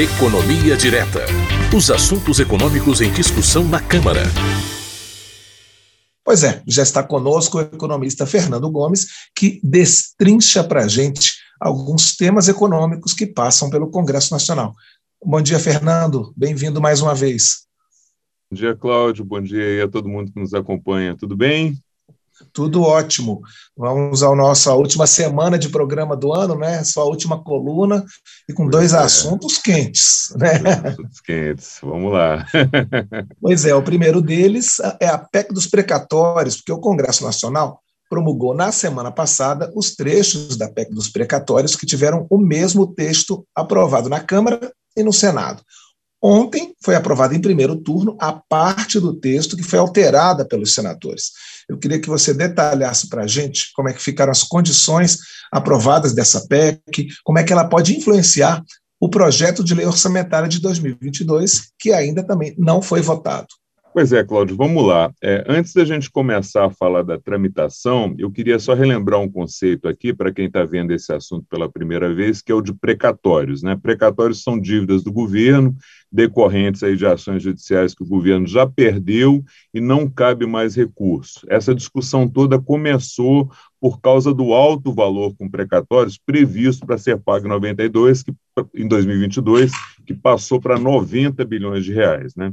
Economia Direta. Os assuntos econômicos em discussão na Câmara. Pois é, já está conosco o economista Fernando Gomes, que destrincha para a gente alguns temas econômicos que passam pelo Congresso Nacional. Bom dia, Fernando. Bem-vindo mais uma vez. Bom dia, Cláudio. Bom dia a todo mundo que nos acompanha. Tudo bem? Tudo ótimo. Vamos à nossa última semana de programa do ano, né? Sua última coluna e com pois dois é. assuntos quentes, né? Assuntos quentes. Vamos lá. pois é, o primeiro deles é a PEC dos precatórios, porque o Congresso Nacional promulgou na semana passada os trechos da PEC dos precatórios que tiveram o mesmo texto aprovado na Câmara e no Senado. Ontem foi aprovada em primeiro turno a parte do texto que foi alterada pelos senadores. Eu queria que você detalhasse para a gente como é que ficaram as condições aprovadas dessa PEC, como é que ela pode influenciar o projeto de lei orçamentária de 2022, que ainda também não foi votado. Pois é, Cláudio, vamos lá. É, antes da gente começar a falar da tramitação, eu queria só relembrar um conceito aqui para quem está vendo esse assunto pela primeira vez, que é o de precatórios. Né? Precatórios são dívidas do governo decorrentes aí de ações judiciais que o governo já perdeu e não cabe mais recurso. Essa discussão toda começou por causa do alto valor com precatórios previsto para ser pago em 92, que, em 2022, que passou para 90 bilhões de reais, né?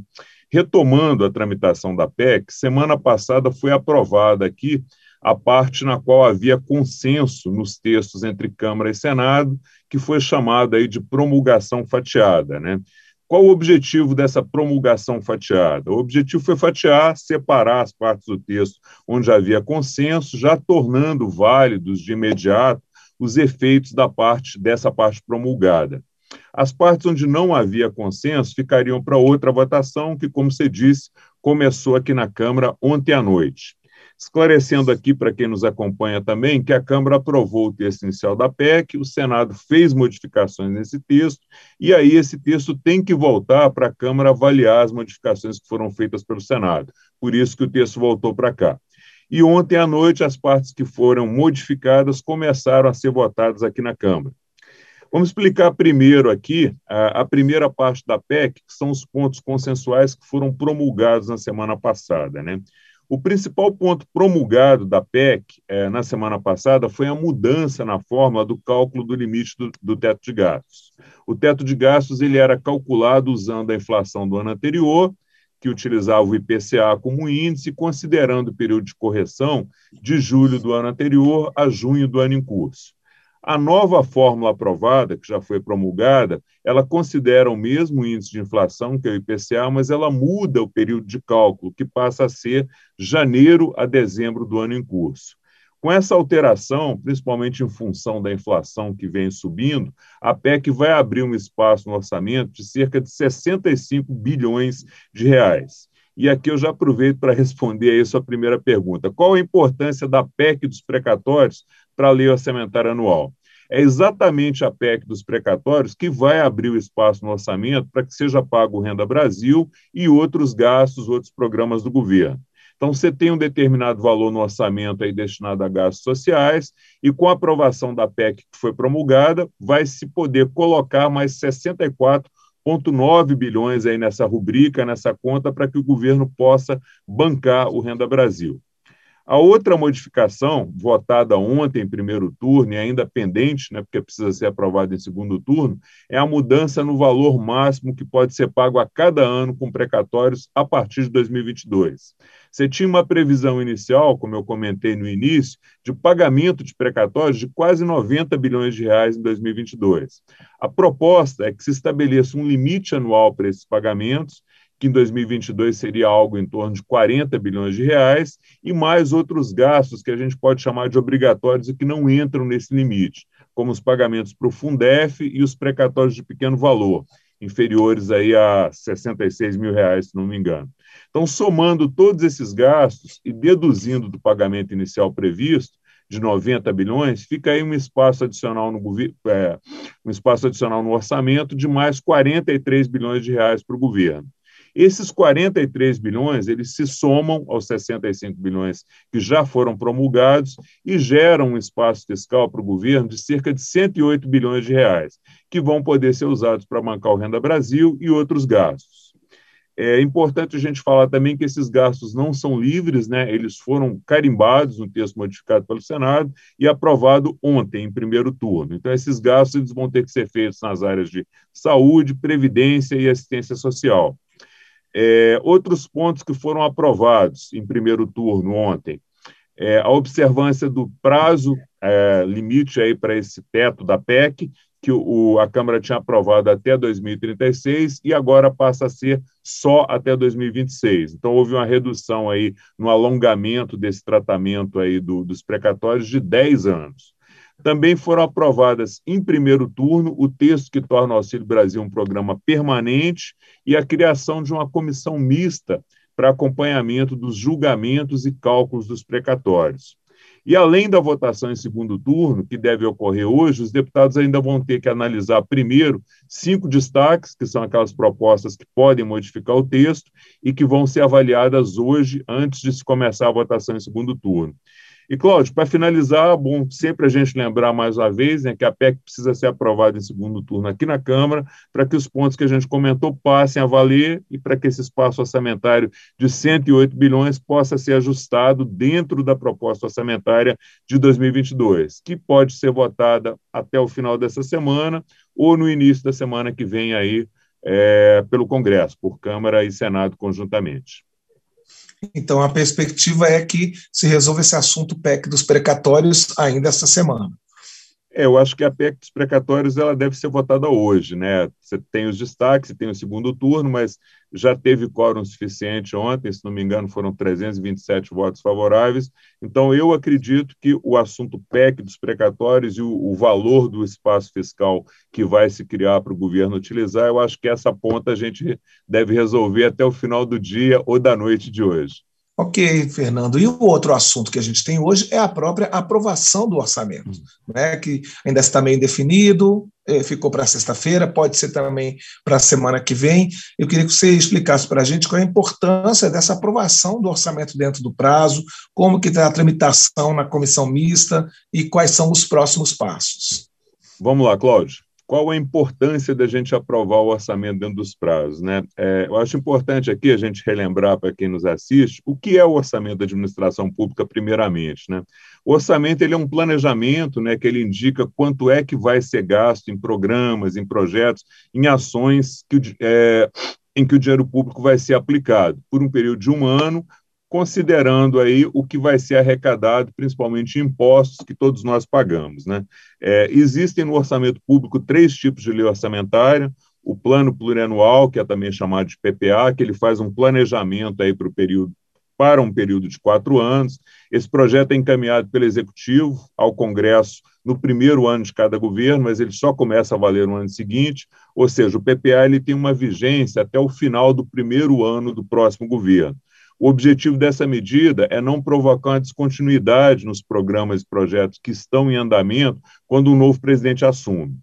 Retomando a tramitação da PEC, semana passada foi aprovada aqui a parte na qual havia consenso nos textos entre Câmara e Senado, que foi chamada aí de promulgação fatiada, né? Qual o objetivo dessa promulgação fatiada? O objetivo foi fatiar, separar as partes do texto onde havia consenso, já tornando válidos de imediato os efeitos da parte dessa parte promulgada. As partes onde não havia consenso ficariam para outra votação, que, como você disse, começou aqui na Câmara ontem à noite. Esclarecendo aqui para quem nos acompanha também que a Câmara aprovou o texto inicial da PEC, o Senado fez modificações nesse texto, e aí esse texto tem que voltar para a Câmara avaliar as modificações que foram feitas pelo Senado. Por isso que o texto voltou para cá. E ontem à noite, as partes que foram modificadas começaram a ser votadas aqui na Câmara. Vamos explicar primeiro aqui a, a, primeira parte da PEC, que são os pontos consensuais que foram promulgados na semana passada. Né? O principal ponto promulgado da PEC é, na semana passada foi a mudança na fórmula do cálculo do limite do, do, teto de gastos. O teto de gastos ele era calculado usando a inflação do ano anterior, que utilizava o IPCA como índice, considerando o período de correção de julho do ano anterior a junho do ano em curso. A nova fórmula aprovada, que já foi promulgada, ela considera o mesmo índice de inflação, que é o IPCA, mas ela muda o período de cálculo, que passa a ser janeiro a dezembro do ano em curso. Com essa alteração, principalmente em função da inflação que vem subindo, a PEC vai abrir um espaço no orçamento de cerca de 65 bilhões de reais. E aqui eu já aproveito para responder a sua primeira pergunta. Qual a importância da PEC dos precatórios para a lei orçamentária anual? É exatamente a PEC dos precatórios que vai abrir o espaço no orçamento para que seja pago o Renda Brasil e outros gastos, outros programas do governo. Então, você tem um determinado valor no orçamento aí destinado a gastos sociais, e com a aprovação da PEC que foi promulgada, vai se poder colocar mais 64 1,9 bilhões aí nessa rubrica, nessa conta, para que o governo possa bancar o Renda Brasil. A outra modificação, votada ontem em primeiro turno e ainda pendente, né, porque precisa ser aprovada em segundo turno, é a mudança no valor máximo que pode ser pago a cada ano com precatórios a partir de 2022. Você tinha uma previsão inicial, como eu comentei no início, de pagamento de precatórios de quase 90 bilhões de reais em 2022. A proposta é que se estabeleça um limite anual para esses pagamentos, que em 2022 seria algo em torno de 40 bilhões de reais, e mais outros gastos que a gente pode chamar de obrigatórios e que não entram nesse limite, como os pagamentos para o Fundef e os precatórios de pequeno valor, inferiores aí a 66 mil reais, se não me engano. Então, somando todos esses gastos e deduzindo do pagamento inicial previsto, de 90 bilhões, fica aí um espaço adicional no é, um espaço adicional no orçamento de mais 43 bilhões de reais para o governo. Esses 43 bilhões, eles se somam aos 65 bilhões que já foram promulgados e geram um espaço fiscal para o governo de cerca de 108 bilhões de reais, que vão poder ser usados para bancar o Renda Brasil e outros gastos. É importante a gente falar também que esses gastos não são livres, né? eles foram carimbados no texto modificado pelo Senado e aprovado ontem, em primeiro turno. Então, esses gastos eles vão ter que ser feitos nas áreas de saúde, previdência e assistência social. É, outros pontos que foram aprovados em primeiro turno ontem, é, a observância do prazo é, limite aí para esse teto da PEC, que o, a Câmara tinha aprovado até 2036 e agora passa a ser só até 2026. Então houve uma redução aí no alongamento desse tratamento aí do, dos precatórios de 10 anos. Também foram aprovadas em primeiro turno o texto que torna o Auxílio Brasil um programa permanente e a criação de uma comissão mista para acompanhamento dos julgamentos e cálculos dos precatórios. E além da votação em segundo turno, que deve ocorrer hoje, os deputados ainda vão ter que analisar primeiro cinco destaques, que são aquelas propostas que podem modificar o texto e que vão ser avaliadas hoje, antes de se começar a votação em segundo turno. E, Cláudio, para finalizar, bom sempre a gente lembrar mais uma vez né, que a PEC precisa ser aprovada em segundo turno aqui na Câmara, para que os pontos que a gente comentou passem a valer e para que esse espaço orçamentário de 108 bilhões possa ser ajustado dentro da proposta orçamentária de 2022, que pode ser votada até o final dessa semana ou no início da semana que vem aí é, pelo Congresso, por Câmara e Senado conjuntamente. Então, a perspectiva é que se resolva esse assunto PEC dos precatórios ainda essa semana. É, eu acho que a PEC dos precatórios ela deve ser votada hoje, né? Você tem os destaques, você tem o segundo turno, mas já teve quórum suficiente ontem, se não me engano, foram 327 votos favoráveis. Então, eu acredito que o assunto PEC dos precatórios e o, o valor do espaço fiscal que vai se criar para o governo utilizar, eu acho que essa ponta a gente deve resolver até o final do dia ou da noite de hoje. Ok, Fernando. E o outro assunto que a gente tem hoje é a própria aprovação do orçamento, hum. né, que ainda está meio indefinido, eh, ficou para sexta-feira, pode ser também para a semana que vem. Eu queria que você explicasse para a gente qual é a importância dessa aprovação do orçamento dentro do prazo, como que está a tramitação na comissão mista e quais são os próximos passos. Vamos lá, Cláudio qual a importância da gente aprovar o orçamento dentro dos prazos. Né? É, eu acho importante aqui a gente relembrar para quem nos assiste o que é o orçamento da administração pública, primeiramente. Né? O orçamento ele é um planejamento né, que ele indica quanto é que vai ser gasto em programas, em projetos, em ações que, é, em que o dinheiro público vai ser aplicado por um período de um ano considerando aí o que vai ser arrecadado, principalmente impostos que todos nós pagamos. Né? É, existem no orçamento público três tipos de lei orçamentária, o plano plurianual, que é também chamado de PPA, que ele faz um planejamento aí para o período para um período de quatro anos. Esse projeto é encaminhado pelo Executivo ao Congresso no primeiro ano de cada governo, mas ele só começa a valer no ano seguinte, ou seja, o PPA ele tem uma vigência até o final do primeiro ano do próximo governo. O objetivo dessa medida é não provocar descontinuidade nos programas e projetos que estão em andamento quando um novo presidente assume.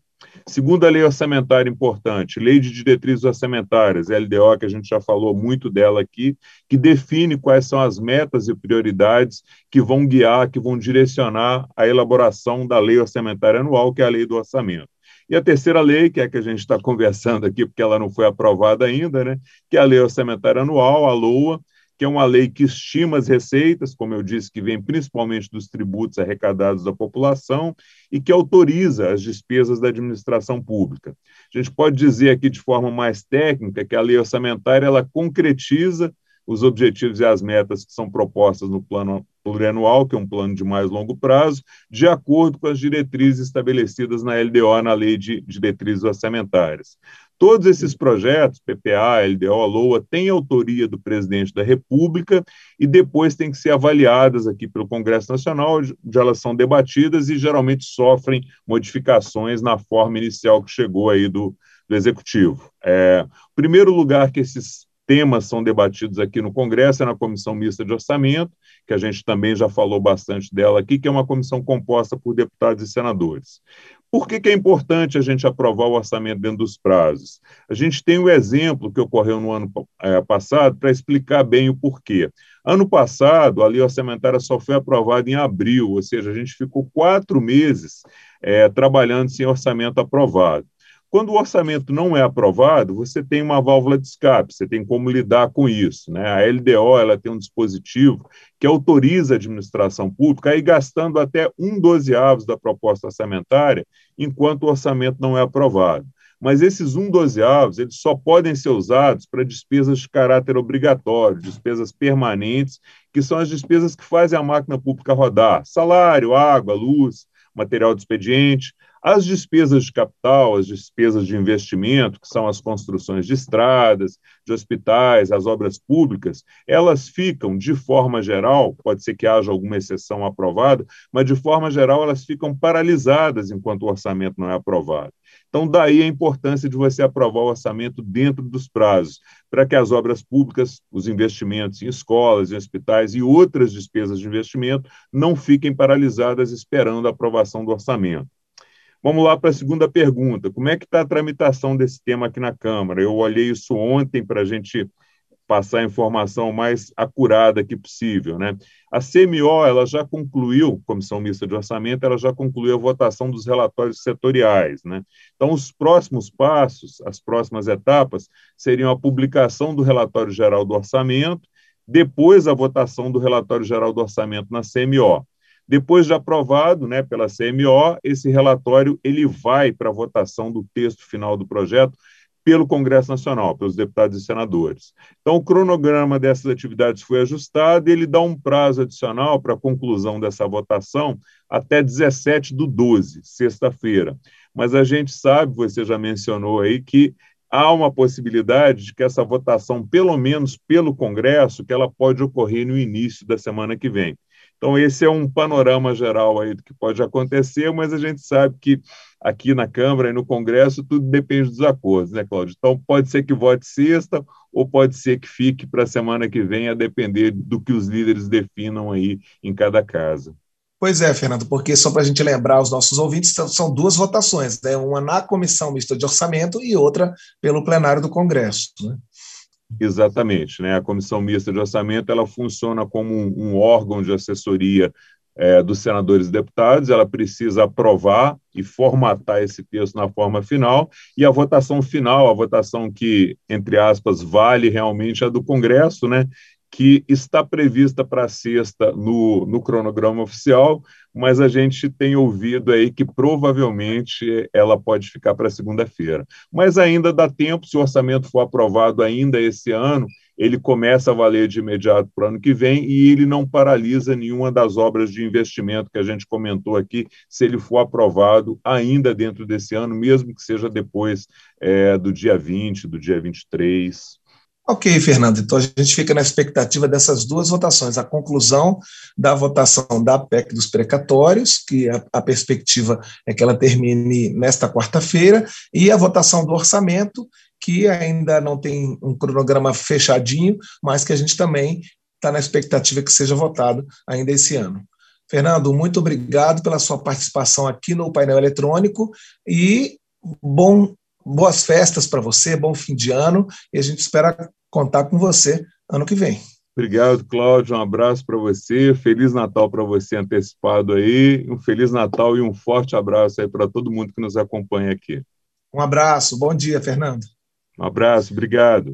Segundo a lei orçamentária importante, Lei de Diretrizes Orçamentárias, LDO, que a gente já falou muito dela aqui, que define quais são as metas e prioridades que vão guiar, que vão direcionar a elaboração da lei orçamentária anual, que é a lei do orçamento. E a terceira lei, que é a que a gente está conversando aqui, porque ela não foi aprovada ainda, né, que é a lei orçamentária anual, a LOA, que é uma lei que estima as receitas, como eu disse, que vem principalmente dos tributos arrecadados da população e que autoriza as despesas da administração pública. A gente pode dizer aqui de forma mais técnica que a lei orçamentária ela concretiza os objetivos e as metas que são propostas no plano plurianual, que é um plano de mais longo prazo, de acordo com as diretrizes estabelecidas na LDO, na Lei de Diretrizes Orçamentárias. Todos esses projetos, PPA, LDO, LOA, têm autoria do presidente da República e depois têm que ser avaliadas aqui pelo Congresso Nacional, onde elas são debatidas e geralmente sofrem modificações na forma inicial que chegou aí do, do Executivo. É, primeiro lugar que esses temas são debatidos aqui no Congresso é na Comissão Mista de Orçamento, que a gente também já falou bastante dela aqui, que é uma comissão composta por deputados e senadores. Por que, que, é importante a gente aprovar o orçamento dentro dos prazos? A gente tem o exemplo que ocorreu no ano é, passado para explicar bem o porquê. Ano passado, a lei orçamentária só foi aprovada em abril, ou seja, a gente ficou quatro meses é, trabalhando sem orçamento aprovado. Quando o orçamento não é aprovado, você tem uma válvula de escape, você tem como lidar com isso. Né? A LDO ela tem um dispositivo que autoriza a administração pública a ir gastando até um dozeavos da proposta orçamentária enquanto o orçamento não é aprovado. Mas esses um dozeavos eles só podem ser usados para despesas de caráter obrigatório, despesas permanentes, que são as despesas que fazem a máquina pública rodar: salário, água, luz, material de expediente. As despesas de capital, as despesas de investimento, que são as construções de estradas, de hospitais, as obras públicas, elas ficam, de forma geral, pode ser que haja alguma exceção aprovada, mas de forma geral elas ficam paralisadas enquanto o orçamento não é aprovado. Então, daí a importância de você aprovar o orçamento dentro dos prazos, para que as obras públicas, os investimentos em escolas, em hospitais e outras despesas de investimento não fiquem paralisadas esperando a aprovação do orçamento. Vamos lá para a segunda pergunta. Como é que está a tramitação desse tema aqui na Câmara? Eu olhei isso ontem para a gente passar a informação mais acurada que possível. Né? A CMO ela já concluiu, Comissão Mista de Orçamento, ela já concluiu a votação dos relatórios setoriais. Né? Então, os próximos passos, as próximas etapas, seriam a publicação do relatório geral do orçamento, depois a votação do relatório geral do orçamento na CMO. Depois de aprovado né, pela CMO, esse relatório ele vai para a votação do texto final do projeto pelo Congresso Nacional, pelos deputados e senadores. Então, o cronograma dessas atividades foi ajustado e ele dá um prazo adicional para a conclusão dessa votação até 17 do 12, sexta-feira. Mas a gente sabe, você já mencionou aí, que há uma possibilidade de que essa votação, pelo menos pelo Congresso, que ela pode ocorrer no início da semana que vem. Então, esse é um panorama geral aí do que pode acontecer, mas a gente sabe que aqui na Câmara e no Congresso tudo depende dos acordos, né, Cláudio? Então, pode ser que vote sexta ou pode ser que fique para a semana que vem, a depender do que os líderes definam aí em cada casa. Pois é, Fernando, porque só para a gente lembrar os nossos ouvintes, são duas votações, né? uma na Comissão Mista de Orçamento e outra pelo plenário do Congresso. Né? Exatamente, né? A comissão mista de orçamento ela funciona como um, um órgão de assessoria é, dos senadores e deputados, ela precisa aprovar e formatar esse texto na forma final, e a votação final, a votação que, entre aspas, vale realmente a do Congresso, né? Que está prevista para sexta no, no cronograma oficial, mas a gente tem ouvido aí que provavelmente ela pode ficar para segunda-feira. Mas ainda dá tempo, se o orçamento for aprovado ainda esse ano, ele começa a valer de imediato para o ano que vem e ele não paralisa nenhuma das obras de investimento que a gente comentou aqui, se ele for aprovado ainda dentro desse ano, mesmo que seja depois é, do dia 20, do dia 23. Ok, Fernando. Então a gente fica na expectativa dessas duas votações: a conclusão da votação da PEC dos precatórios, que a, a perspectiva é que ela termine nesta quarta-feira, e a votação do orçamento, que ainda não tem um cronograma fechadinho, mas que a gente também está na expectativa que seja votado ainda esse ano. Fernando, muito obrigado pela sua participação aqui no painel eletrônico e bom boas festas para você, bom fim de ano, e a gente espera contar com você ano que vem. Obrigado, Cláudio. Um abraço para você. Feliz Natal para você antecipado aí. Um Feliz Natal e um forte abraço aí para todo mundo que nos acompanha aqui. Um abraço. Bom dia, Fernando. Um abraço. Obrigado.